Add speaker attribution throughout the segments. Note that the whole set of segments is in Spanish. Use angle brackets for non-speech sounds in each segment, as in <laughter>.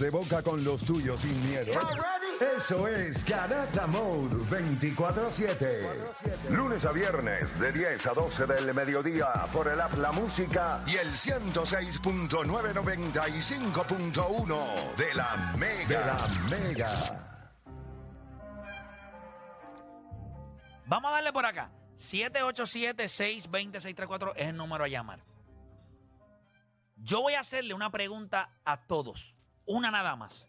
Speaker 1: de boca con los tuyos sin miedo. Eso es Garata Mode 24-7. Lunes a viernes de 10 a 12 del mediodía por el app La Música y el 106.995.1 de la Mega. De la Mega.
Speaker 2: Vamos a darle por acá. 787-620-634 es el número a llamar. Yo voy a hacerle una pregunta a todos. Una nada más.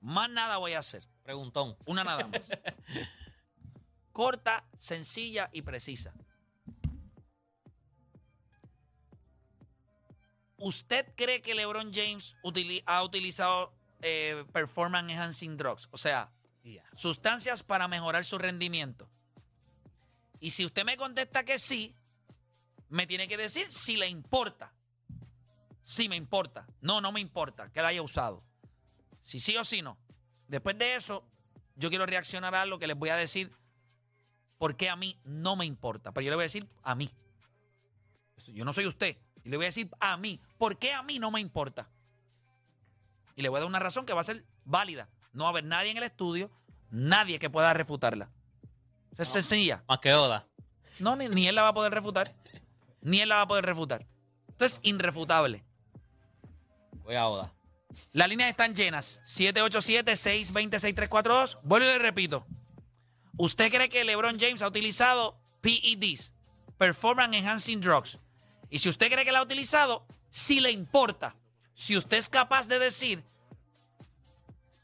Speaker 2: Más nada voy a hacer.
Speaker 3: Preguntón.
Speaker 2: Una nada más. <laughs> Corta, sencilla y precisa. ¿Usted cree que LeBron James utili- ha utilizado eh, performance enhancing drugs? O sea, sustancias para mejorar su rendimiento. Y si usted me contesta que sí, me tiene que decir si le importa. Si me importa. No, no me importa que la haya usado. Si sí o si no. Después de eso, yo quiero reaccionar a lo que les voy a decir porque a mí no me importa. Pero yo le voy a decir a mí. Yo no soy usted. Y le voy a decir a mí. ¿Por qué a mí no me importa? Y le voy a dar una razón que va a ser válida. No va a haber nadie en el estudio, nadie que pueda refutarla. Esa es sencilla.
Speaker 3: Más que Oda.
Speaker 2: No, ni, ni él la va a poder refutar. Ni él la va a poder refutar. Esto es irrefutable.
Speaker 3: Voy a Oda.
Speaker 2: Las líneas están llenas. 787-620-6342. Vuelvo y le repito. ¿Usted cree que LeBron James ha utilizado PEDs, Performance Enhancing Drugs? Y si usted cree que la ha utilizado, si le importa, si usted es capaz de decir,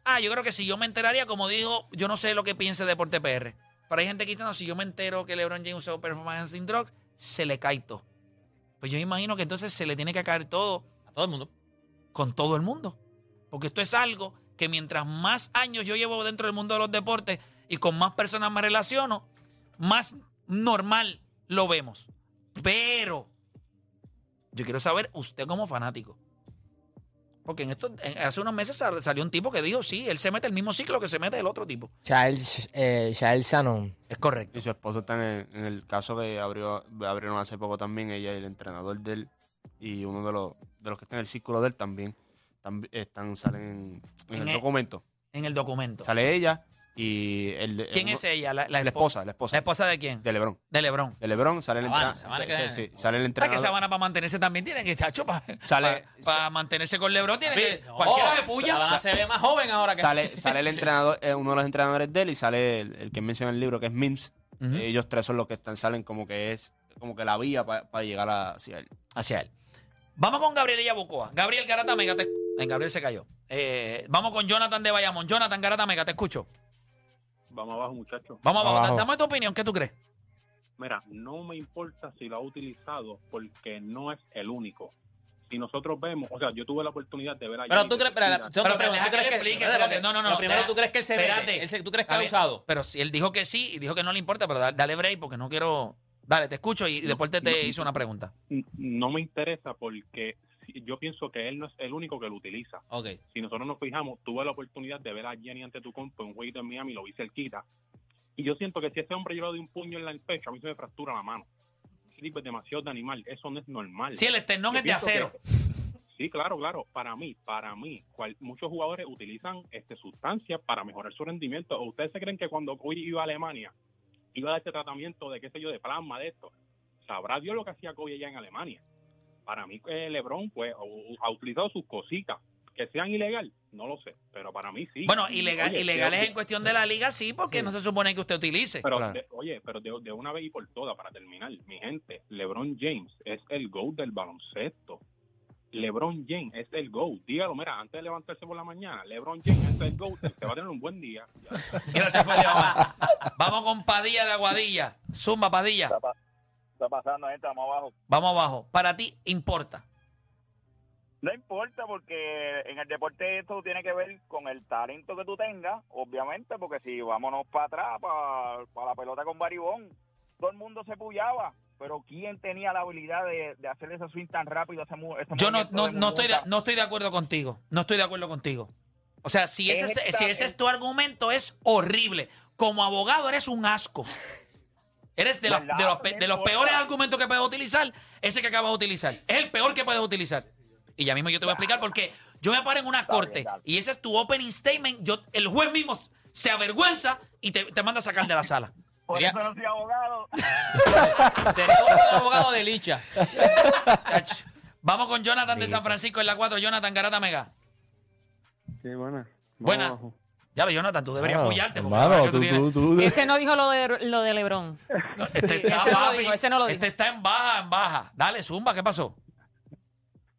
Speaker 2: ah, yo creo que si yo me enteraría, como dijo, yo no sé lo que piense Deporte PR. Pero hay gente que dice, no, si yo me entero que LeBron James usó Performance Enhancing Drugs, se le cae todo. Pues yo imagino que entonces se le tiene que caer todo
Speaker 3: A todo el mundo.
Speaker 2: Con todo el mundo. Porque esto es algo que mientras más años yo llevo dentro del mundo de los deportes y con más personas me relaciono, más normal lo vemos. Pero yo quiero saber usted como fanático. Porque en esto, en- hace unos meses sal- salió un tipo que dijo, sí, él se mete el mismo ciclo que se mete el otro tipo.
Speaker 4: Charles, eh, Charles Shannon.
Speaker 2: Es correcto.
Speaker 5: Y su esposo está en el, en el caso que abrió, abrieron hace poco también, ella y el entrenador de él y uno de los, de los que está en el círculo de él también, tambi- están, salen en,
Speaker 2: En
Speaker 5: el
Speaker 2: el-
Speaker 5: documento.
Speaker 2: En el documento.
Speaker 5: Sale ella y el,
Speaker 2: ¿Quién
Speaker 5: uno-
Speaker 2: es ella? La, la
Speaker 5: La
Speaker 2: espo-
Speaker 5: esposa, la esposa.
Speaker 2: ¿La esposa de quién?
Speaker 5: De Lebron.
Speaker 2: De Lebron.
Speaker 5: De Lebron sale el,
Speaker 3: Sabana,
Speaker 5: entra-
Speaker 3: Sabana
Speaker 5: se-
Speaker 3: que-
Speaker 5: se- sí, sale el
Speaker 2: ¿Para que
Speaker 5: entrenador.
Speaker 2: Sabana para mantenerse también tiene que, chacho, para,
Speaker 5: Sale-
Speaker 2: mantenerse con Lebron tiene que... Cualquiera de puya.
Speaker 3: Sabana se ve más joven ahora que
Speaker 5: Sale, sale el <laughs> entrenador, eh, uno de los entrenadores de él y sale el, el que menciona en el libro, que es Mims.
Speaker 2: Ujú.
Speaker 5: Ellos tres son los que están, salen como que es como que la vía para llegar a- hacia él.
Speaker 2: hacia él. Vamos con Gabriel Yabucoa. Gabriel Garata Mega, te... Eh, Gabriel se cayó. Eh, vamos con Jonathan de Bayamón. Jonathan Garata Mega, te escucho.
Speaker 6: Vamos abajo, muchachos.
Speaker 2: Vamos abajo.
Speaker 4: Abajo.
Speaker 2: Dame tu opinión, ¿qué tú crees?
Speaker 6: Mira, no me importa si lo ha utilizado porque no es el único. Si nosotros vemos, o sea, yo tuve la oportunidad de ver a
Speaker 3: Pero tú crees, pero,
Speaker 2: deja
Speaker 3: ¿tú
Speaker 2: que
Speaker 3: crees que,
Speaker 2: explique,
Speaker 3: espérate,
Speaker 2: no, no, no,
Speaker 3: Lo primero, ¿tú crees que él se
Speaker 2: espérate.
Speaker 3: mete? Él se- ¿Tú crees que ha usado?
Speaker 2: Pero si él dijo que sí y dijo que no le importa, pero da- dale break porque no quiero. Dale, te escucho y después te, te hizo una pregunta.
Speaker 6: No me interesa porque yo pienso que él no es el único que lo utiliza.
Speaker 3: Ok.
Speaker 6: Si nosotros nos fijamos, tuve la oportunidad de ver a Jenny ante tu compo en un jueguito en Miami, lo vi cerquita. Y yo siento que si ese hombre le doy un puño en la- el pecho, a mí se me fractura la mano. Ese tipo es demasiado de animal, eso no es normal.
Speaker 2: Si el esternón
Speaker 6: Yo
Speaker 2: es de acero.
Speaker 6: que- sí, claro, claro. Para mí, para mí, cual- muchos jugadores utilizan este sustancias para mejorar su rendimiento. ¿O ustedes se creen que cuando Kobe iba a Alemania iba a dar este tratamiento de qué sé yo, de plasma, de esto? Sabrá Dios lo que hacía Kobe allá en Alemania. Para mí, eh, LeBron, pues, ha utilizado sus cositas. Que sean ilegal, no lo sé, pero para mí sí.
Speaker 2: Bueno, ilegal,
Speaker 6: oye,
Speaker 2: ilegales en cuestión de la liga, sí, porque
Speaker 5: Sí.
Speaker 2: no se supone que usted utilice.
Speaker 6: Pero,
Speaker 5: Claro.
Speaker 6: de- oye, pero de, de una vez y por todas, para terminar, mi gente, LeBron James es el GOAT del baloncesto. LeBron James es el GOAT. Dígalo, mira, antes de levantarse por la mañana, LeBron James es el GOAT. Usted va a tener un buen día.
Speaker 2: Gracias por llamar. Vamos con Padilla de Aguadilla. Zumba, Padilla.
Speaker 7: está pasando, gente, vamos abajo.
Speaker 2: Vamos abajo. Para ti, importa.
Speaker 7: No importa porque en el deporte esto tiene que ver con el talento que tú tengas, obviamente, porque si vámonos para atrás, para, la pelota con Baribón, todo el mundo se puyaba, pero ¿quién tenía la habilidad de, de hacer ese swing tan rápido? Ese, ese
Speaker 2: Yo no, no, no, estoy de, no estoy de acuerdo contigo. No estoy de acuerdo contigo. O sea, si ese, es-
Speaker 7: Esta-
Speaker 2: si ese es tu argumento, es horrible. Como abogado eres un asco. Eres de, los-
Speaker 7: ¿Verdad?
Speaker 2: de los, de los peores argumentos que puedes utilizar. Ese que acabas de utilizar. Es el peor que puedes utilizar. Y ya mismo yo te voy a explicar porque Yo me paro en una
Speaker 7: Está
Speaker 2: corte y ese es tu opening statement. Yo, el juez mismo se avergüenza y te, te manda a sacar de la sala.
Speaker 7: Por
Speaker 3: Sería-
Speaker 7: eso no soy abogado. <laughs>
Speaker 3: Sería un abogado de Licha.
Speaker 2: Vamos con Jonathan de San Francisco en la 4. Jonathan Garata Mega.
Speaker 8: Sí, buena.
Speaker 2: Buena. Ya lo, Jonathan, tú deberías apoyarte. porque
Speaker 9: Hermano,
Speaker 2: ahora que
Speaker 9: tú,
Speaker 2: tienes-
Speaker 9: tú, tú.
Speaker 10: Ese no dijo lo de, lo de Lebron.
Speaker 2: Este está,
Speaker 10: ese no lo
Speaker 2: papi,
Speaker 10: dijo, ese no lo
Speaker 2: este
Speaker 10: dijo.
Speaker 2: está en baja, en baja. Dale, Zumba, ¿qué pasó?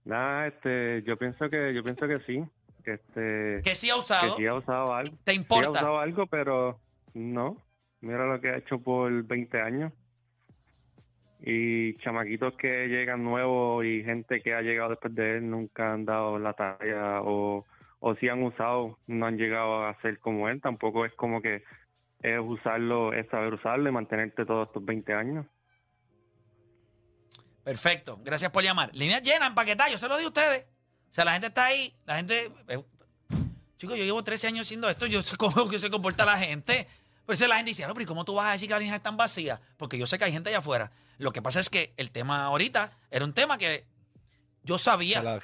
Speaker 8: Nada, este, yo pienso que, yo pienso que sí, que este,
Speaker 2: Que sí ha
Speaker 8: que
Speaker 2: usado.
Speaker 8: sí ha usado algo,
Speaker 2: ¿Te
Speaker 8: sí ha
Speaker 2: importa?
Speaker 8: usado algo, pero no. Mira lo que ha hecho por 20 años. Y chamaquitos que llegan nuevos y gente que ha llegado después de él nunca han dado la talla o, o si han usado, no han llegado a ser como él. Tampoco es como que es usarlo, es saber usarlo y mantenerte todos estos 20 años.
Speaker 2: Perfecto. Gracias por llamar. Líneas llenas, empaquetadas. Yo se lo digo a ustedes. O sea, la gente está ahí. La gente. eh, chicos, yo llevo 13 años haciendo esto. Yo sé cómo <laughs> que se comporta la gente. Por eso la gente dice, no, pero ¿y cómo tú vas a decir que las líneas están vacías? Porque yo sé que hay gente allá afuera. Lo que pasa es que el tema ahorita era un tema que yo sabía.
Speaker 9: La-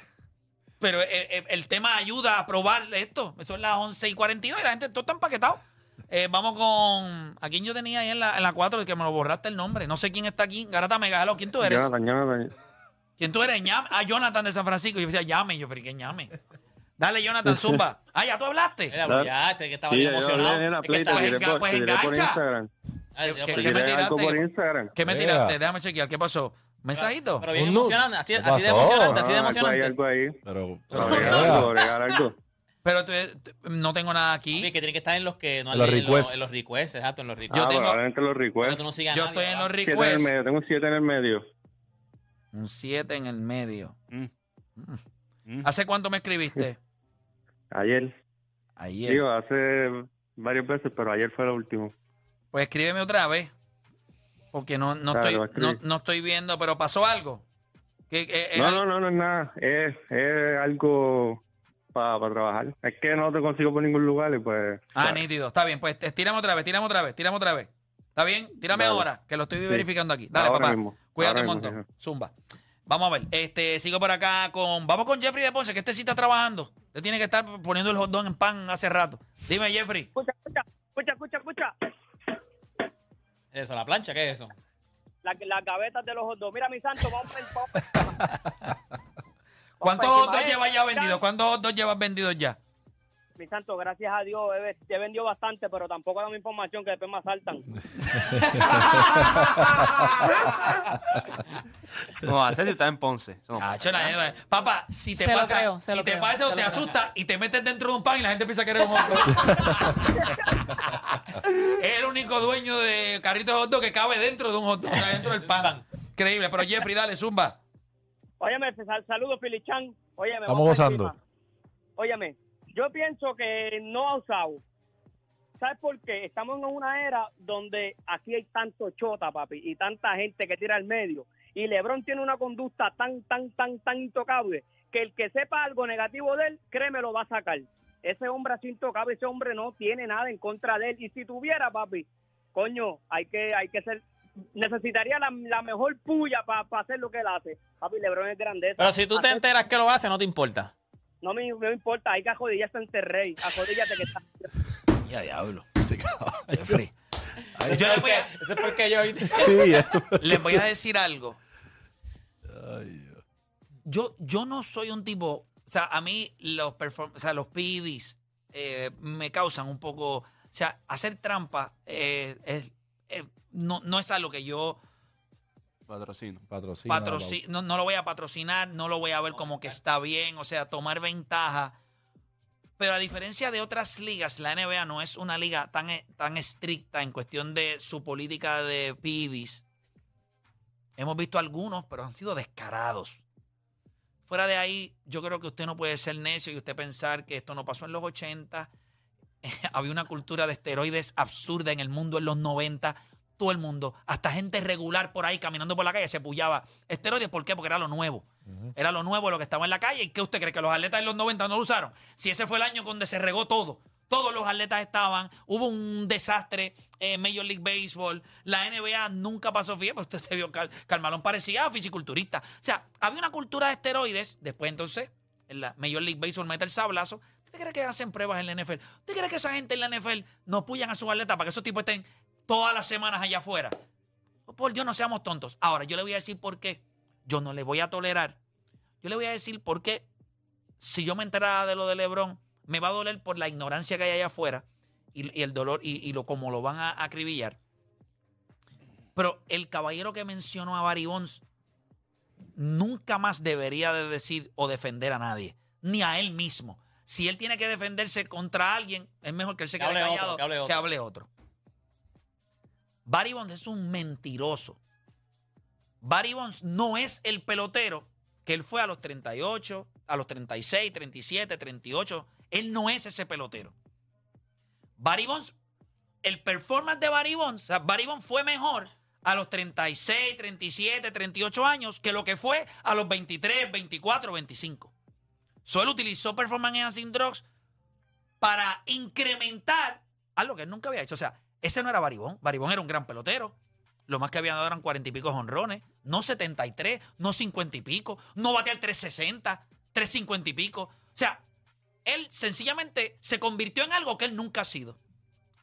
Speaker 2: Pero eh, eh, el tema ayuda a probar esto. Son las 11 y 42 y la gente todo está empaquetado. Eh, vamos con. ¿A quién yo tenía ahí en la, en la 4? Que me lo borraste el nombre. No sé quién está aquí. Garata Megalo. ¿Quién tú eres?
Speaker 8: Jonathan, Jonathan,
Speaker 2: ¿Quién tú eres? Ñame. Ah, Jonathan de San Francisco. Yo decía, llame. Yo, pero ¿y ¿qué llame? Dale, Jonathan, zumba. <laughs> Ah, ya tú hablaste.
Speaker 3: Pues ya, este que estaba
Speaker 8: Sí,
Speaker 3: bien
Speaker 8: yo
Speaker 3: emocionado.
Speaker 8: hablé play,
Speaker 2: pues, enga-
Speaker 8: por,
Speaker 2: pues,
Speaker 8: por
Speaker 2: engancha.
Speaker 8: Instagram.
Speaker 3: Ay,
Speaker 2: ¿Qué- qué me tiraste?
Speaker 8: por Instagram.
Speaker 2: ¿Qué me
Speaker 9: Ea.
Speaker 2: tiraste? Déjame chequear. ¿Qué pasó? ¿Mensajito?
Speaker 3: Pero bien
Speaker 9: Un
Speaker 3: emocionante, así,
Speaker 9: ¿Qué
Speaker 3: así de emocionante, así de
Speaker 8: Ah, algo ahí,
Speaker 3: emocionante.
Speaker 8: algo ahí.
Speaker 9: Pero,
Speaker 3: Pero-
Speaker 8: algo.
Speaker 2: Pero tú- no tengo nada
Speaker 3: Sí,
Speaker 2: aquí.
Speaker 3: que tiene que estar en los que no
Speaker 9: En los
Speaker 3: en
Speaker 9: requests.
Speaker 3: en los requests, exacto, en los
Speaker 2: Yo
Speaker 3: requests.
Speaker 8: ah,
Speaker 2: tengo-
Speaker 8: probablemente los requests.
Speaker 3: tú no sigas
Speaker 2: Yo
Speaker 3: nadie,
Speaker 2: estoy en los.
Speaker 8: Siete en el
Speaker 2: requests.
Speaker 8: medio, tengo un 7 en el medio.
Speaker 2: Un 7 en el medio.
Speaker 5: Mm. Mm.
Speaker 2: ¿Hace cuánto me escribiste? <laughs>
Speaker 8: Ayer.
Speaker 2: Ayer.
Speaker 8: Digo, hace varias veces, pero ayer fue lo último.
Speaker 2: Pues escríbeme otra vez. Porque no, no,
Speaker 8: Claro,
Speaker 2: estoy, no, no estoy viendo, pero pasó algo. ¿Qué- qué- es
Speaker 8: No, no, no, no es nada. Es, es algo para trabajar. Es que no te consigo por ningún lugar y pues...
Speaker 2: Ah,
Speaker 8: ¿sabes?
Speaker 2: nítido. Está bien, pues te- tírame otra vez, tírame otra vez, tírame otra vez. ¿Está bien? Tírame
Speaker 8: Dale.
Speaker 2: ahora, que lo estoy verificando aquí. Dale,
Speaker 8: Ahora
Speaker 2: papá.
Speaker 8: mismo,
Speaker 2: Cuídate
Speaker 8: ahora
Speaker 2: un montón. Zumba. Vamos a ver. Este, sigo por acá con. Vamos con Jeffrey de Ponce, que este sí está trabajando. Usted tiene que estar poniendo el hot dog en pan hace rato. Dime, Jeffrey.
Speaker 7: Escucha, escucha, escucha, escucha, escucha.
Speaker 3: Eso, la plancha, ¿qué es eso?
Speaker 7: La- Las gavetas de los hot dogs. Mira, mi santo, vamos a
Speaker 2: ¿Cuántos hot dogs llevas ya vendidos? ¿Cuántos hot dogs llevas vendidos ya?
Speaker 7: Mi santo, gracias a Dios, he, he vendido bastante, pero tampoco dame información que después me asaltan.
Speaker 5: ¿Cómo va a si está en Ponce? No
Speaker 2: Ah,
Speaker 5: pasa.
Speaker 2: chola, eh, Papá, si te
Speaker 10: Se lo
Speaker 2: pasa,
Speaker 10: creo, se
Speaker 2: si
Speaker 10: lo
Speaker 2: te
Speaker 10: creo,
Speaker 2: pasa o
Speaker 10: se
Speaker 2: te
Speaker 10: lo creo.
Speaker 2: asusta y te metes dentro de un pan y la gente piensa que eres un hot dog. <laughs> es el único dueño de carrito de hot dog que cabe dentro de un hot dog, o sea, dentro del pan. Increíble, pero Jeffrey, dale, zumba.
Speaker 7: Óyeme, sal- saludos, Filichan. Óyeme,
Speaker 9: Estamos gozando.
Speaker 7: encima. Óyeme, yo pienso que no ha usado. ¿Sabes por qué? Estamos en una era donde aquí hay tanto chota, papi, y tanta gente que tira al medio. Y LeBron tiene una conducta tan, tan, tan, tan intocable que el que sepa algo negativo de él, créeme, lo va a sacar. Ese hombre así intocable, ese hombre no tiene nada en contra de él. Y si tuviera, papi, coño, hay que, hay que ser, necesitaría la, la mejor puya para hacer lo que él hace. Papi, LeBron es grandeza.
Speaker 3: Pero si tú te enteras que lo hace, no te importa.
Speaker 7: No me, no me importa, hay que arrodillarse ante el rey. Arrodíllate que está.
Speaker 2: Ya, diablo.
Speaker 9: Este caballo.
Speaker 2: Jeffrey.
Speaker 9: Ay,
Speaker 2: Yo les voy, a,
Speaker 3: Eso es porque yo...
Speaker 9: Sí,
Speaker 2: les voy a decir algo.
Speaker 9: Ay, Dios.
Speaker 2: Yo, yo no soy un tipo. O sea, a mí los, perform- o sea, los PEDs eh, me causan un poco. O sea, hacer trampa eh, es- eh, no, no es algo que yo
Speaker 5: Patrocino.
Speaker 9: Patrocina.
Speaker 2: patroci- no, no lo voy a patrocinar, no lo voy a ver como que está bien, o sea, tomar ventaja. Pero a diferencia de otras ligas, la NBA no es una liga tan, e- tan estricta en cuestión de su política de PIDs. Hemos visto algunos, pero han sido descarados. Fuera de ahí, yo creo que usted no puede ser necio y usted pensar que esto no pasó en los 80. <laughs> Había una cultura de esteroides absurda en el mundo en los 90. Todo el mundo, hasta gente regular por ahí caminando por la calle, se pullaba esteroides. ¿Por qué? Porque era lo nuevo. Era lo nuevo lo que estaba en la calle. ¿Y qué usted cree? ¿Que los atletas en los 90 no lo usaron? Si ese fue el año donde se regó todo. Todos los atletas estaban. Hubo un desastre en Major League Baseball. La NBA nunca pasó fiel. Pues usted vio, Cal- Carmalón parecía fisiculturista. O sea, había una cultura de esteroides. Después entonces en la Major League Baseball mete el sablazo. ¿Usted cree que hacen pruebas en la NFL? ¿Usted cree que esa gente en la NFL no puyan a sus atletas para que esos tipos estén todas las semanas allá afuera? Por Dios, no seamos tontos. Ahora, yo le voy a decir por qué. Yo no le voy a tolerar. Yo le voy a decir por qué, si yo me enterara de lo de LeBron, me va a doler por la ignorancia que hay allá afuera y, y el dolor y, y lo como lo van a acribillar. Pero el caballero que mencionó a Barry Bonds nunca más debería de decir o defender a nadie, ni a él mismo. Si él tiene que defenderse contra alguien, es mejor que él se
Speaker 3: Que
Speaker 2: quede
Speaker 3: otro,
Speaker 2: callado
Speaker 3: que hable
Speaker 2: que hable otro. Barry Bonds es un mentiroso. Barry Bonds no es el pelotero que él fue a los 38, a los 36, 37, 38. Él no es ese pelotero. Barry Bonds, el performance de Barry Bonds, Barry Bonds fue mejor a los 36, 37, 38 años que lo que fue a los 23, 24, 25. Solo utilizó Performance Enhancing Drugs para incrementar algo que él nunca había hecho. O sea, ese no era Baribón. Baribón era un gran pelotero. Lo más que había dado eran 40 y pico honrones. No 73, no 50 y pico. No batea el 360, 350 y pico. O sea, él sencillamente se convirtió en algo que él nunca ha sido.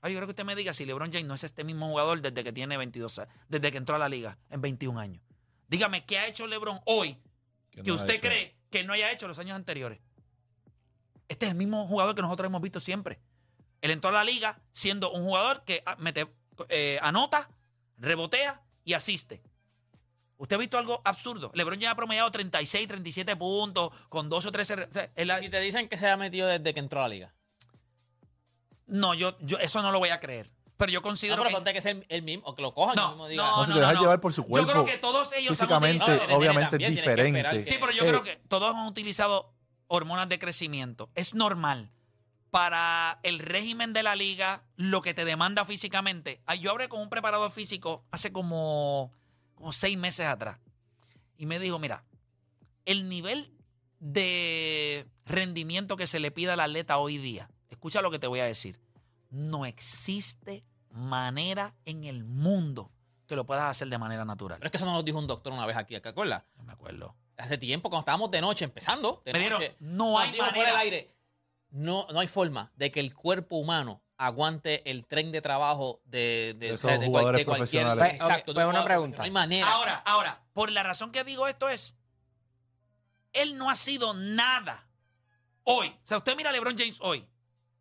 Speaker 2: Ahora yo creo que usted me diga si LeBron James no es este mismo jugador desde que tiene 22 años, desde que entró a la liga en 21 años. Dígame, ¿qué ha hecho LeBron hoy
Speaker 9: Que no
Speaker 2: usted cree que no haya hecho los años anteriores? Este es el mismo jugador que nosotros hemos visto siempre. Él entró a la liga siendo un jugador que ah, mete, eh, anota, rebotea y asiste. ¿Usted ha visto algo absurdo? LeBron ya ha promediado 36, 37 puntos con 12 o 13... o sea,
Speaker 3: te dicen que se ha metido desde que entró a la liga.
Speaker 2: no, yo, yo eso no lo voy a creer. Pero yo
Speaker 3: No,
Speaker 2: considero
Speaker 3: pero
Speaker 2: que...
Speaker 3: ponte que es el, el mismo, o que lo cojan
Speaker 2: No,
Speaker 3: mismo diga.
Speaker 2: no,
Speaker 9: No, si
Speaker 2: no,
Speaker 9: te dejas
Speaker 2: no.
Speaker 9: llevar por su
Speaker 2: Yo creo
Speaker 9: cuerpo,
Speaker 2: que todos ellos han
Speaker 9: físicamente,
Speaker 2: utilizado-
Speaker 9: obviamente
Speaker 3: también,
Speaker 9: es
Speaker 3: que
Speaker 9: diferente.
Speaker 3: que-
Speaker 2: Sí, pero yo
Speaker 9: Eh,
Speaker 2: creo que todos han utilizado hormonas de crecimiento. Es normal. Para el régimen de la liga, lo que te demanda físicamente. Ah, Yo hablé con un preparador físico hace como, como seis meses atrás. Y me dijo, mira, el nivel de rendimiento que se le pide al atleta hoy día, escucha lo que te voy a decir, no existe manera en el mundo que lo puedas hacer de manera natural.
Speaker 3: Pero es que eso nos lo dijo un doctor una vez aquí, ¿te acuerdas?
Speaker 2: No me acuerdo.
Speaker 3: Hace tiempo, cuando estábamos de noche, empezando. De noche,
Speaker 2: no hay
Speaker 3: dijo fuera
Speaker 2: manera.
Speaker 3: del aire. No, no hay forma de que el cuerpo humano aguante el tren de trabajo de, de,
Speaker 9: De
Speaker 3: o sea,
Speaker 9: esos
Speaker 3: de
Speaker 9: jugadores
Speaker 3: de cualquier.
Speaker 9: profesionales.
Speaker 4: Pues,
Speaker 3: Exacto, de
Speaker 4: pues
Speaker 3: un
Speaker 4: una pregunta.
Speaker 3: No hay manera.
Speaker 2: Ahora, ahora, por la razón que digo esto es, él no ha sido nada hoy. O sea, usted mira a LeBron James hoy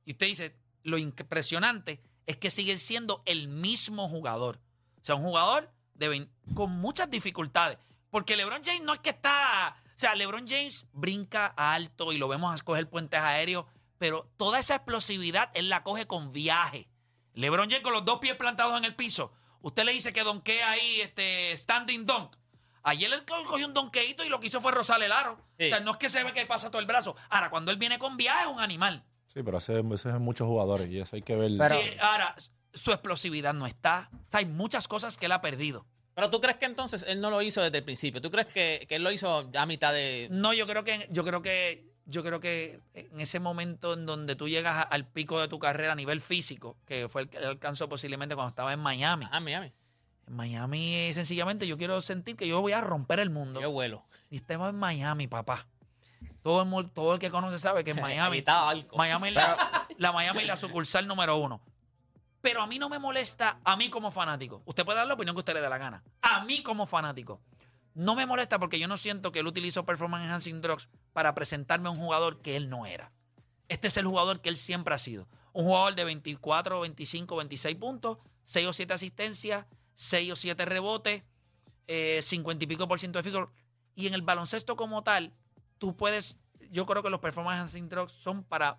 Speaker 2: y usted dice, lo impresionante es que sigue siendo el mismo jugador. O sea, un jugador de con muchas dificultades. Porque LeBron James no es que está... O sea, LeBron James brinca alto y lo vemos a coger puentes aéreos, pero toda esa explosividad él la coge con viaje. LeBron James con los dos pies plantados en el piso. Usted le dice que donkea ahí, este, standing dunk. Ayer él co- cogió un donkeito y lo que hizo fue rozar el aro.
Speaker 3: Sí.
Speaker 2: O sea, no es que se ve que pasa todo el brazo. Ahora, cuando él viene con viaje, es un animal.
Speaker 9: Sí, pero ese, ese es muchos jugadores y eso hay que ver.
Speaker 4: Pero-
Speaker 2: Sí, ahora, su explosividad no está. O sea, hay muchas cosas que él ha perdido.
Speaker 3: Pero tú crees que entonces él no lo hizo desde el principio. ¿Tú crees que, que él lo hizo ya a mitad de.
Speaker 2: No, yo creo que, yo creo que, yo creo que en ese momento en donde tú llegas a- al pico de tu carrera a nivel físico, que fue el que alcanzó posiblemente cuando estaba en Miami.
Speaker 3: Ah, Miami.
Speaker 2: En Miami, eh, sencillamente, yo quiero sentir que yo voy a romper el mundo.
Speaker 3: Qué vuelo.
Speaker 2: Y estamos en Miami, papá. Todo el, mu- todo el que conoce sabe que en <laughs> Miami. Miami la, <laughs> la Miami es la sucursal número uno. Pero a mí no me molesta, a mí como fanático. Usted puede dar la opinión que usted le dé la gana. A mí como fanático. No me molesta porque yo no siento que él utilizó Performance Enhancing Drugs para presentarme a un jugador que él no era. Este es el jugador que él siempre ha sido. Un jugador de 24, 25, 26 puntos, 6 o 7 asistencias, 6 o 7 rebotes, eh, 50 y pico por ciento de goal. Y en el baloncesto como tal, tú puedes, yo creo que los Performance Enhancing Drugs son para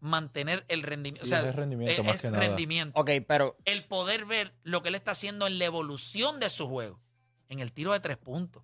Speaker 2: mantener el rendimiento.
Speaker 9: Sí,
Speaker 2: o sea,
Speaker 9: es rendimiento más
Speaker 2: es
Speaker 9: que nada.
Speaker 2: rendimiento.
Speaker 4: Ok, pero
Speaker 2: El poder ver lo que él está haciendo en la evolución de su juego, en el tiro de tres puntos.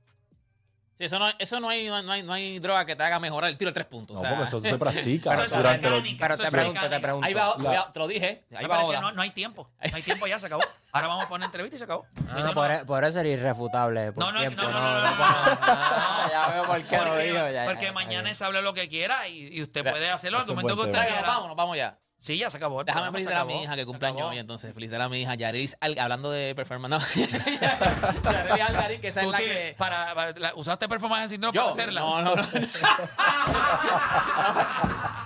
Speaker 3: Sí, eso no, eso no hay, no hay, no hay droga que te haga mejorar el tiro de tres puntos.
Speaker 9: No,
Speaker 3: o sea,
Speaker 9: porque eso se practica
Speaker 2: Pero eso es
Speaker 9: durante los.
Speaker 2: mecánica.
Speaker 4: pero
Speaker 2: eso
Speaker 4: te
Speaker 2: es
Speaker 4: pregunto, te pregunto.
Speaker 3: Ahí va,
Speaker 9: La-
Speaker 3: te lo dije. Ahí
Speaker 2: No,
Speaker 3: va ahora.
Speaker 2: no, no hay tiempo. No hay tiempo, ya se acabó. Ahora vamos a poner entrevista y se acabó. No
Speaker 4: Ah, e- por eso era irrefutable. Por
Speaker 2: No, no,
Speaker 4: tiempo,
Speaker 2: no, no, no, no, no, no, no.
Speaker 4: Ya veo por qué lo
Speaker 2: Porque,
Speaker 4: digo. ya,
Speaker 2: porque
Speaker 4: ya,
Speaker 2: mañana
Speaker 4: ya.
Speaker 2: se hable lo que quiera y, y usted puede hacer los argumentos que usted quiera.
Speaker 3: vámonos, vamos ya.
Speaker 2: Sí, ya se acabó.
Speaker 3: Déjame
Speaker 2: programa,
Speaker 3: felicitar a mi hija que
Speaker 2: se
Speaker 3: cumple años
Speaker 2: acabó.
Speaker 3: hoy, entonces. Felicitar a mi hija Yarelis, hablando de performance. No. <laughs> <laughs> Yarelis Algarín, que esa es la que.
Speaker 2: para, para- la- ¿Usaste performance síndrome
Speaker 3: Yo,
Speaker 2: para hacerla?
Speaker 3: no, no, no. <laughs>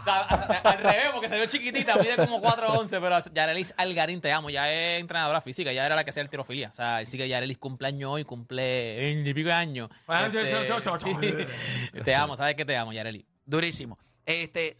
Speaker 3: O sea, a- al revés, porque salió chiquitita, mide como 4'11, pero Yarelis Algarín, te amo, ya es entrenadora física, ya era la que hacía el tirofilia. O sea, sí que Yarelis cumple años hoy, cumple 20 y pico de años.
Speaker 2: Ah,
Speaker 3: Este, te amo, sabes que te amo, Yarelis.
Speaker 2: Durísimo. Este,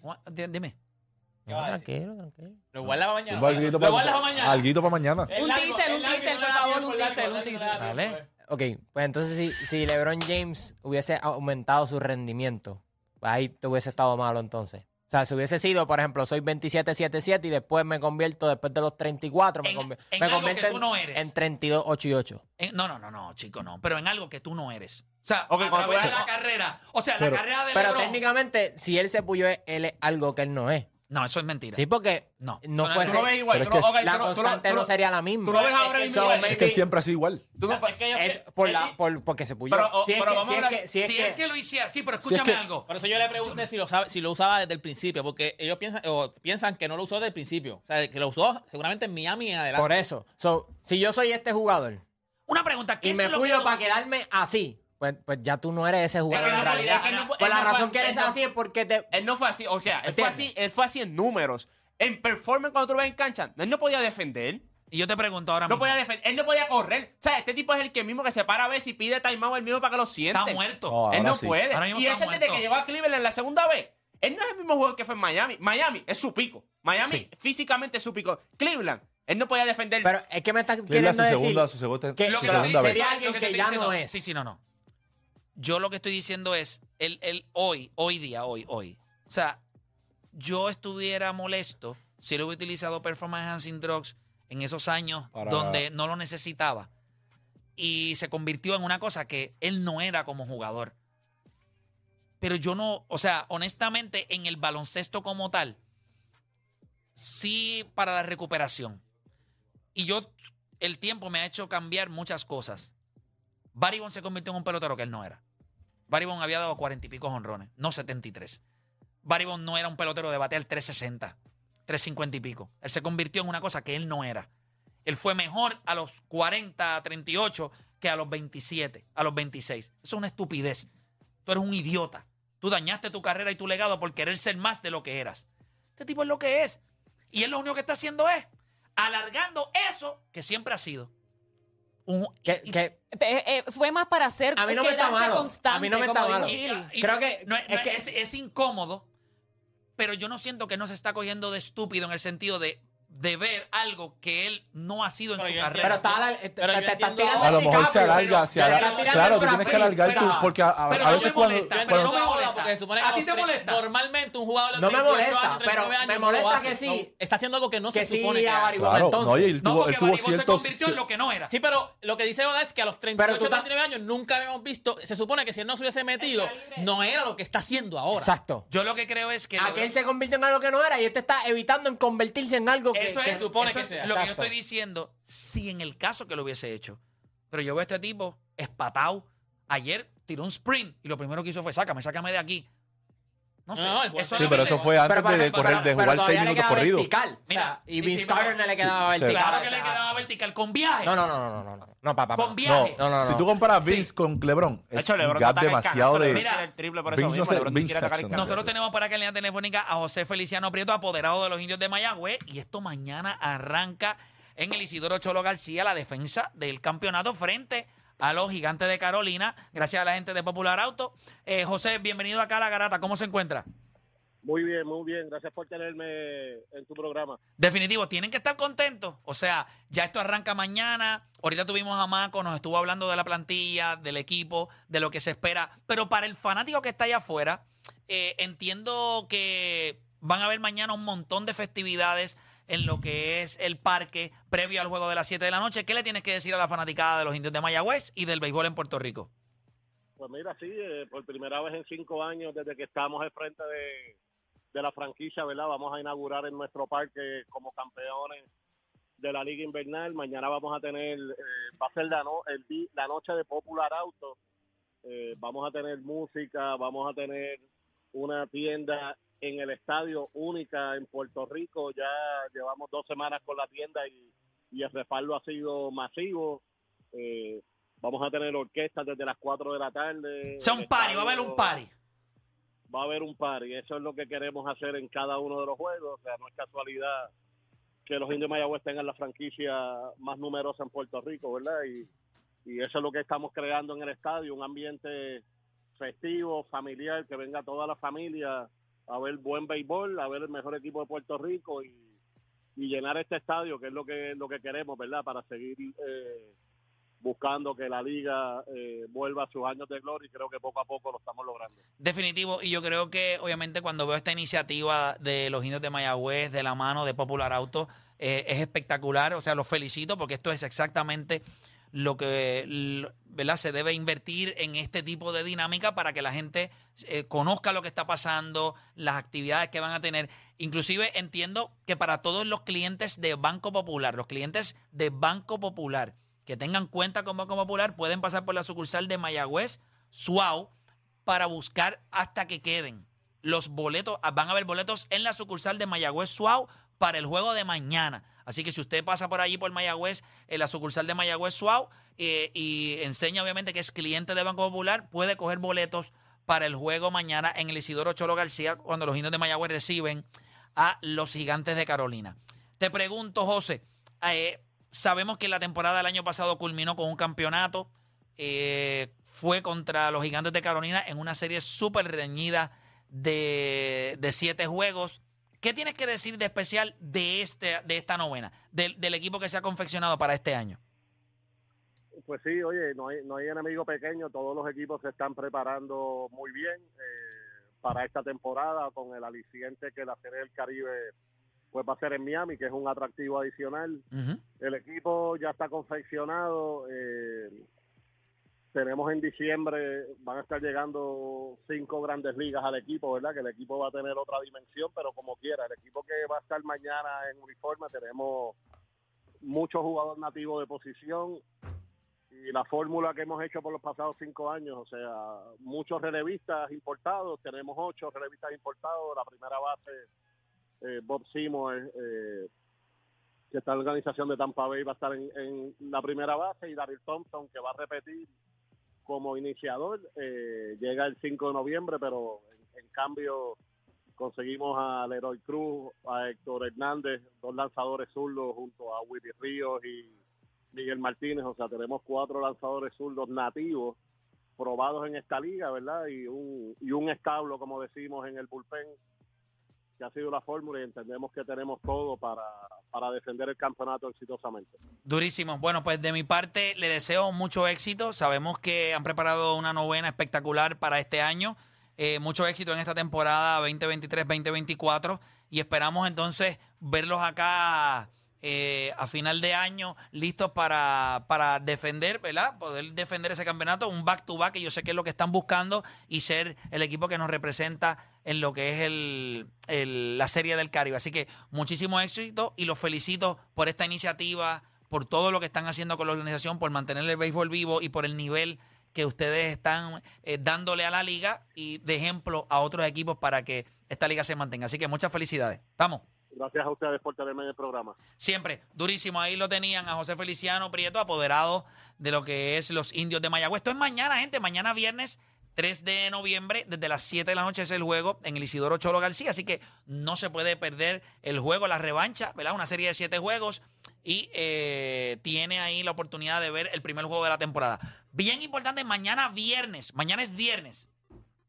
Speaker 4: Tranquilo, tranquilo.
Speaker 3: Lo guardas para mañana.
Speaker 9: Alguito
Speaker 3: Lo
Speaker 9: para
Speaker 3: guardas para mañana.
Speaker 9: Alguito para mañana.
Speaker 10: Un teaser, un teaser, por favor, un teaser, un teaser.
Speaker 2: Dale.
Speaker 4: Ok, pues entonces si, si LeBron James hubiese aumentado su rendimiento, pues ahí te hubiese estado malo entonces. O sea, si hubiese sido, por ejemplo, soy 27-7-7 y después me convierto, después de los 34, me,
Speaker 2: En-
Speaker 4: convi-
Speaker 2: en
Speaker 4: me
Speaker 2: algo
Speaker 4: convierto
Speaker 2: que tú
Speaker 4: en-
Speaker 2: no eres.
Speaker 4: en 32-8 y 8.
Speaker 2: Eh, no, no, no, no, chico, no. Pero en algo que tú no eres. O sea,
Speaker 5: Ok,
Speaker 2: a de la carrera. O sea,
Speaker 9: Pero-
Speaker 2: la carrera de
Speaker 4: Pero
Speaker 2: LeBron.
Speaker 4: técnicamente, si él se puyó, él es algo que él no es.
Speaker 2: No, eso es mentira.
Speaker 4: Sí, porque
Speaker 2: No.
Speaker 4: no
Speaker 2: Tú no-
Speaker 4: fuese...
Speaker 5: Tú lo ves igual.
Speaker 9: Pero
Speaker 5: tú
Speaker 9: es
Speaker 5: lo-
Speaker 9: que
Speaker 5: ok,
Speaker 4: la
Speaker 5: tú lo- tú lo-
Speaker 4: constante
Speaker 5: tú lo-
Speaker 4: no sería la misma.
Speaker 5: tú lo ves ahora
Speaker 4: So,
Speaker 5: mismo igual.
Speaker 9: Es que siempre ha sido igual.
Speaker 5: Tú no-
Speaker 3: Es que yo-
Speaker 4: es por
Speaker 3: él-
Speaker 4: la, por, porque se puyó.
Speaker 5: Pero, oh,
Speaker 4: si es
Speaker 5: pero
Speaker 4: que,
Speaker 5: vamos
Speaker 4: si
Speaker 5: a
Speaker 4: es
Speaker 5: hablar-
Speaker 4: que, si es
Speaker 2: si
Speaker 4: que-
Speaker 2: es que lo hiciera, sí, pero escúchame
Speaker 9: que-
Speaker 2: algo.
Speaker 3: Por eso yo le pregunté si lo, usaba, si lo usaba desde el principio, porque ellos piensan, o piensan que no lo usó desde el principio. O sea, que lo usó seguramente en Miami en adelante.
Speaker 4: Por eso. So, si yo soy este jugador
Speaker 2: Una pregunta, ¿qué
Speaker 4: y
Speaker 2: es
Speaker 4: me
Speaker 2: lo que-
Speaker 4: para quedarme así, pues, pues ya tú no eres ese jugador
Speaker 5: que
Speaker 4: en
Speaker 5: no,
Speaker 4: realidad.
Speaker 5: es que no-
Speaker 4: Pues la
Speaker 5: no fue-
Speaker 4: razón que eres
Speaker 5: no-
Speaker 4: así es porque te...
Speaker 5: Él no fue así, o sea, él fue así, él fue así en números. En performance cuando tú lo ves en cancha, él no podía defender.
Speaker 2: Y yo te pregunto ahora
Speaker 5: No
Speaker 2: mismo.
Speaker 5: podía defender, él no podía correr. O sea, este tipo es el que mismo que se para a ver si pide timeout el mismo para que lo siente.
Speaker 2: Está muerto.
Speaker 9: Oh,
Speaker 5: Él no
Speaker 9: sí.
Speaker 5: puede. Y ese desde que llegó a Cleveland la segunda vez. Él no es el mismo jugador que fue en Miami. Miami es su pico. Miami
Speaker 2: Sí.
Speaker 5: físicamente es su pico. Cleveland, él no podía defender.
Speaker 4: Pero es que me estás
Speaker 9: Cleveland
Speaker 4: queriendo
Speaker 9: su
Speaker 4: decir...
Speaker 9: segunda, su segunda,
Speaker 4: que-
Speaker 9: su
Speaker 2: Lo que
Speaker 4: que
Speaker 9: segunda vez.
Speaker 4: sería alguien que ya
Speaker 2: diciendo-
Speaker 4: no es.
Speaker 2: Sí, sí, no, no. Yo lo que estoy diciendo es, el, el hoy, hoy día, hoy, hoy. O sea, yo estuviera molesto si él hubiera utilizado Performance Enhancing Drugs en esos años
Speaker 9: Para-
Speaker 2: donde no lo necesitaba. Y se convirtió en una cosa que él no era como jugador. Pero yo no, o sea, honestamente, en el baloncesto como tal, sí para la recuperación. Y yo, el tiempo me ha hecho cambiar muchas cosas. Barry Bonds se convirtió en un pelotero que él no era. Barry Bonds había dado cuarenta y pico honrones, no 73. Barry Bonds no era un pelotero de batear 360, 350 y pico. Él se convirtió en una cosa que él no era. Él fue mejor a los 40, 38 que a los 27, a los 26. Eso es una estupidez. Tú eres un idiota. Tú dañaste tu carrera y tu legado por querer ser más de lo que eras. Este tipo es lo que es. Y él lo único que está haciendo es alargando eso que siempre ha sido. Un-
Speaker 4: que-
Speaker 2: y-
Speaker 4: que-
Speaker 10: Eh, eh, fue más para hacer
Speaker 4: A mí no me está malo.
Speaker 10: constante,
Speaker 4: A mí no me está malo.
Speaker 2: Y-
Speaker 4: Creo que-
Speaker 2: no,
Speaker 4: es
Speaker 2: no,
Speaker 4: que-
Speaker 2: es, es incómodo, pero yo no siento que no se está cogiendo de estúpido en el sentido de, de ver algo que él no ha sido en
Speaker 3: Pero
Speaker 2: su carrera.
Speaker 4: Pero está la- te,
Speaker 3: Pero yo
Speaker 4: te estás
Speaker 3: entiendo-
Speaker 4: tirando
Speaker 9: A lo mejor se
Speaker 4: DiCaprio,
Speaker 9: alarga, se
Speaker 4: estás tirando
Speaker 9: Claro, tú tienes que alargar tú, porque a, a-
Speaker 2: pero
Speaker 9: a veces
Speaker 2: me
Speaker 9: cuando...
Speaker 2: molesta,
Speaker 3: Pero
Speaker 2: pero
Speaker 3: no
Speaker 2: no me
Speaker 3: me
Speaker 2: molesta.
Speaker 3: porque se supone que
Speaker 2: ¿A ti
Speaker 3: los
Speaker 2: te molesta?
Speaker 3: Normalmente un jugador de
Speaker 4: No me
Speaker 3: 38
Speaker 4: molesta,
Speaker 3: años, 39
Speaker 4: pero
Speaker 3: años
Speaker 4: me molesta que sí.
Speaker 3: Está haciendo algo que no
Speaker 4: que
Speaker 3: se
Speaker 4: sí
Speaker 3: supone que
Speaker 4: a
Speaker 3: haga.
Speaker 9: Claro,
Speaker 4: entonces.
Speaker 9: no, y él tuvo,
Speaker 2: porque
Speaker 9: él tuvo
Speaker 2: se convirtió en lo que no era.
Speaker 3: Sí, pero lo que dice Oda es que a los 38,
Speaker 4: tú ta-
Speaker 3: 39 años nunca habíamos visto. Se supone que si él no se hubiese metido, no era lo que está haciendo ahora.
Speaker 4: Exacto.
Speaker 2: Yo lo que creo es que...
Speaker 4: Aquel se convirtió en algo que no era y este está evitando en convertirse en algo que,
Speaker 2: Eso
Speaker 4: que
Speaker 2: es,
Speaker 3: supone
Speaker 2: eso
Speaker 3: que sea.
Speaker 2: lo que yo estoy diciendo, si en el caso que lo hubiese hecho. Pero yo veo a este tipo espatado. Ayer tiró un sprint y lo primero que hizo fue sácame, sácame de aquí. No sé.
Speaker 3: No, juego-
Speaker 2: eso es
Speaker 9: Sí,
Speaker 2: lo
Speaker 9: pero
Speaker 2: que
Speaker 9: eso fue antes
Speaker 4: Pero, por
Speaker 9: de correr, de jugar seis minutos corridos.
Speaker 4: vertical, o
Speaker 2: Mira,
Speaker 4: sea, y Vince
Speaker 2: sí,
Speaker 4: Carter no le quedaba
Speaker 9: sí,
Speaker 4: vertical.
Speaker 2: Claro
Speaker 4: o
Speaker 2: que le quedaba vertical con viaje.
Speaker 4: No, no, no, no, no, no, no, no, papá.
Speaker 2: Con
Speaker 9: No,
Speaker 2: viaje.
Speaker 4: No, no, no.
Speaker 9: si tú comparas Vince con LeBron, es
Speaker 5: hecho,
Speaker 9: un
Speaker 5: LeBron
Speaker 9: gap demasiado de...
Speaker 2: Mira,
Speaker 5: el triple por eso
Speaker 9: no.
Speaker 2: Nosotros tenemos para que línea telefónica a José Feliciano Prieto, apoderado de los indios de Mayagüez. Y esto mañana arranca en el Isidoro Cholo García la defensa del campeonato frente a los gigantes de Carolina. Gracias a la gente de Popular Auto. Eh, José, bienvenido acá a La Garata. ¿Cómo se encuentra?
Speaker 6: Muy bien, muy bien. Gracias por tenerme en tu programa.
Speaker 2: Definitivo, tienen que estar contentos. O sea, ya esto arranca mañana. Ahorita tuvimos a Maco, nos estuvo hablando de la plantilla, del equipo, de lo que se espera. Pero para el fanático que está allá afuera, eh, entiendo que van a haber mañana un montón de festividades en lo que es el parque previo al juego de las 7 de la noche. ¿Qué le tienes que decir a la fanaticada de los indios de Mayagüez y del béisbol en Puerto Rico?
Speaker 6: Pues mira, sí, eh, por primera vez en cinco años desde que estamos al frente de, la franquicia, ¿verdad? Vamos a inaugurar en nuestro parque como campeones de la Liga Invernal. Mañana vamos a tener, eh, va a ser la, no- el la noche de Popular Auto. Eh, vamos a tener música, vamos a tener una tienda
Speaker 11: en el estadio única en Puerto Rico. Ya llevamos dos semanas con la tienda y, y el respaldo ha sido masivo. Eh, vamos a tener orquestas desde las 4 de la tarde.
Speaker 2: O sea, un party, va a haber un party.
Speaker 11: va a haber un par y eso es lo que queremos hacer en cada uno de los juegos. O sea, no es casualidad que los indios de Mayagüez tengan la franquicia más numerosa en Puerto Rico, ¿verdad? Y, y eso es lo que estamos creando en el estadio, un ambiente festivo, familiar, que venga toda la familia a ver buen béisbol, a ver el mejor equipo de Puerto Rico y, y llenar este estadio, que es lo que lo que queremos, ¿verdad? Para seguir eh, buscando que la liga eh, vuelva a sus años de gloria y creo que poco a poco lo estamos logrando.
Speaker 2: Definitivo, y yo creo que obviamente cuando veo esta iniciativa de los indios de Mayagüez de la mano de Popular Auto, eh, es espectacular, o sea, los felicito porque esto es exactamente lo que ¿verdad? se debe invertir en este tipo de dinámica para que la gente eh, conozca lo que está pasando, las actividades que van a tener. Inclusive entiendo que para todos los clientes de Banco Popular, los clientes de Banco Popular que tengan cuenta con Banco Popular pueden pasar por la sucursal de Mayagüez, Suau, para buscar hasta que queden los boletos. ah, Van a haber boletos en la sucursal de Mayagüez Suau para el juego de mañana. Así que si usted pasa por allí por Mayagüez, en la sucursal de Mayagüez Suau, eh, y enseña obviamente que es cliente de Banco Popular, puede coger boletos para el juego mañana en el Isidoro Cholo García cuando los indios de Mayagüez reciben a los gigantes de Carolina. Te pregunto, José, eh, sabemos que la temporada del año pasado culminó con un campeonato. eh, fue contra los gigantes de Carolina en una serie súper reñida de, de siete juegos. ¿Qué tienes que decir de especial de, este, de esta novena, del, del equipo que se ha confeccionado para este año?
Speaker 11: Pues sí, oye, no hay, no hay enemigo pequeño, todos los equipos se están preparando muy bien eh, para esta temporada con el aliciente que la Serie del Caribe pues va a ser en Miami, que es un atractivo adicional. El equipo ya está confeccionado, eh, tenemos en diciembre, van a estar llegando cinco grandes ligas al equipo, ¿verdad? Que el equipo va a tener otra dimensión, pero como quiera, el equipo que va a estar mañana en uniforme, tenemos muchos jugadores nativos de posición, y la fórmula que hemos hecho por los pasados cinco años, o sea, muchos relevistas importados, tenemos ocho relevistas importados, la primera base, eh, Bob Seymour, eh, que está en la organización de Tampa Bay, va a estar en, en la primera base, y Daryl Thompson, que va a repetir como iniciador, eh, llega el 5 de noviembre, pero en, en cambio conseguimos a Leroy Cruz, a Héctor Hernández, dos lanzadores zurdos junto a Willy Ríos y Miguel Martínez, o sea, tenemos cuatro lanzadores zurdos nativos probados en esta liga, ¿verdad? Y un, y un establo, como decimos, en el bullpen, que ha sido la fórmula y entendemos que tenemos todo para, para defender el campeonato exitosamente.
Speaker 2: Durísimo. Bueno, pues de mi parte le deseo mucho éxito. Sabemos que han preparado una novena espectacular para este año. Eh, mucho éxito en esta temporada 2023-2024 y esperamos entonces verlos acá eh, a final de año listos para, para defender, ¿verdad? Poder defender ese campeonato, un back-to-back que yo sé que es lo que están buscando y ser el equipo que nos representa en lo que es el, el- la Serie del Caribe. Así que muchísimo éxito y los felicito por esta iniciativa, por todo lo que están haciendo con la organización, por mantener el béisbol vivo y por el nivel que ustedes están eh, dándole a la liga y de ejemplo a otros equipos para que esta liga se mantenga. Así que muchas felicidades. Vamos.
Speaker 11: Gracias a ustedes por tenerme en el programa.
Speaker 2: Siempre, durísimo. Ahí lo tenían a José Feliciano Prieto, apoderado de lo que es los indios de Mayagüez. Esto es mañana, gente. Mañana viernes 3 de noviembre, desde las 7 de la noche es el juego en el Isidoro Cholo García. Así que no se puede perder el juego, la revancha, ¿verdad? Una serie de siete juegos. Y eh, tiene ahí la oportunidad de ver el primer juego de la temporada. Bien importante, mañana viernes. Mañana es viernes.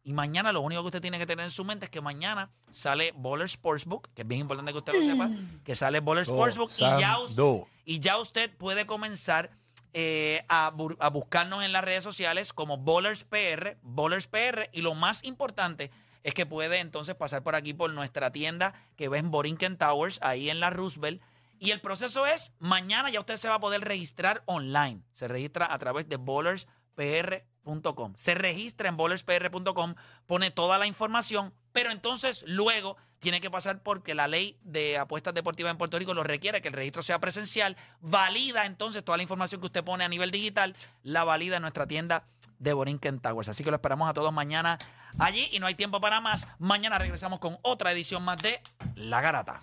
Speaker 2: Y mañana lo único que usted tiene que tener en su mente es que mañana sale Bowler Sportsbook, que es bien importante que usted lo sepa, que sale Bowler Sportsbook y ya, us-
Speaker 9: Sando.
Speaker 2: y ya usted puede comenzar eh, a, bu- a buscarnos en las redes sociales como Bowlers PR, Bowlers PR, y lo más importante es que puede entonces pasar por aquí por nuestra tienda que ves en Borinquen Towers, ahí en la Roosevelt. Y el proceso es, mañana ya usted se va a poder registrar online. Se registra a través de bowlerspr.com. Se registra en bowlerspr.com, pone toda la información, pero entonces luego tiene que pasar porque la ley de apuestas deportivas en Puerto Rico lo requiere, que el registro sea presencial. Valida entonces toda la información que usted pone a nivel digital, la valida en nuestra tienda de Borinquen Towers. Así que lo esperamos a todos mañana allí y no hay tiempo para más. Mañana regresamos con otra edición más de La Garata.